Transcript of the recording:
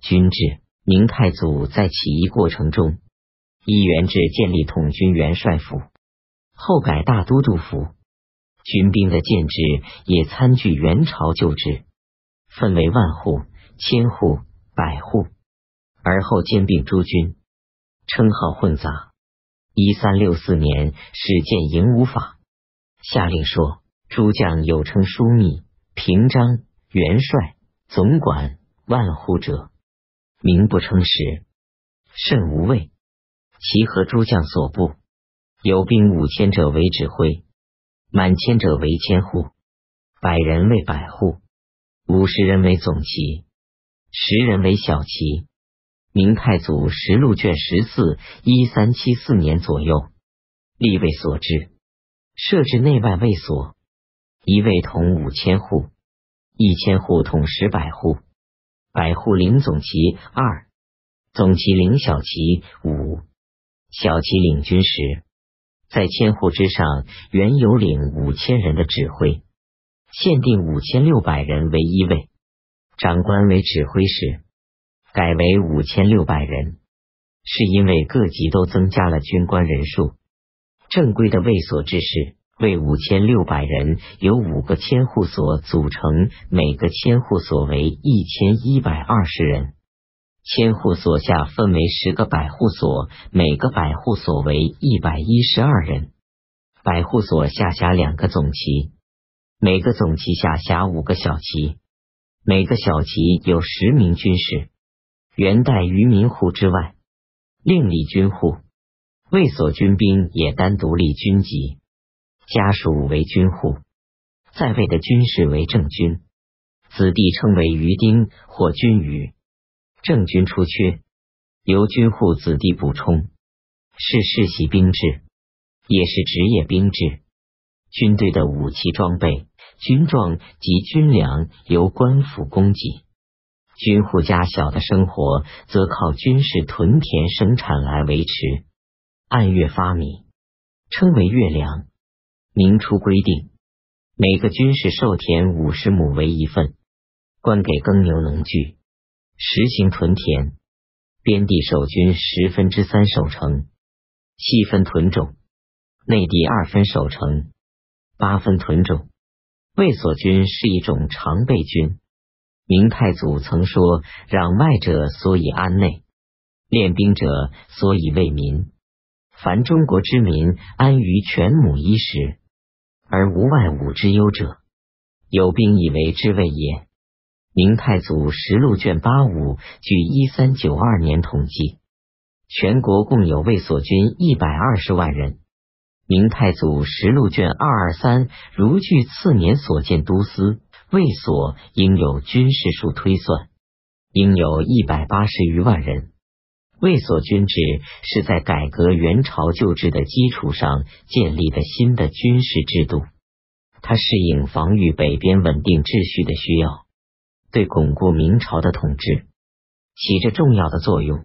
军制。明太祖在起义过程中，依元制建立统军元帅府，后改大都督府。军兵的建制也参据元朝旧制，分为万户、千户、百户，而后兼并诸军，称号混杂。一三六四年始建营武法，下令说：诸将有称枢密、平章、元帅、总管、万户者，名不称实，甚无畏。其和诸将所部，有兵五千者为指挥。满千者为千户，百人为百户，五十人为总旗，十人为小旗。明太祖实录卷十四，一三七四年左右，立位所制，设置内外卫所，一卫统五千户，一千户统十百户，百户领总旗二，总旗领小旗五，小旗领军十。在千户之上，原有领五千人的指挥，限定五千六百人为一位，长官为指挥使，改为五千六百人，是因为各级都增加了军官人数。正规的卫所制事为五千六百人，由五个千户所组成，每个千户所为一千一百二十人。千户所下分为十个百户所，每个百户所为一百一十二人。百户所下辖两个总旗，每个总旗下辖五个小旗，每个小旗有十名军士。元代于民户之外，另立军户。卫所军兵也单独立军籍，家属为军户，在位的军士为正军，子弟称为余丁或军余。郑军出缺，由军户子弟补充，是世袭兵制，也是职业兵制。军队的武器装备、军装及军粮由官府供给，军户家小的生活则靠军事屯田生产来维持。按月发米，称为月粮。明初规定，每个军士授田五十亩为一份，官给耕牛农具。实行屯田，边地守军十分之三守城，七分屯种；内地二分守城，八分屯种。卫所军是一种常备军。明太祖曾说：“攘外者，所以安内；练兵者，所以为民。凡中国之民安于全亩衣食，而无外物之忧者，有兵以为之谓也。”明太祖实录卷八五，据一三九二年统计，全国共有卫所军一百二十万人。明太祖实录卷二二三，如据次年所见都司卫所应有军事数推算，应有一百八十余万人。卫所军制是在改革元朝旧制的基础上建立的新的军事制度，它适应防御北边稳定秩序的需要。对巩固明朝的统治起着重要的作用。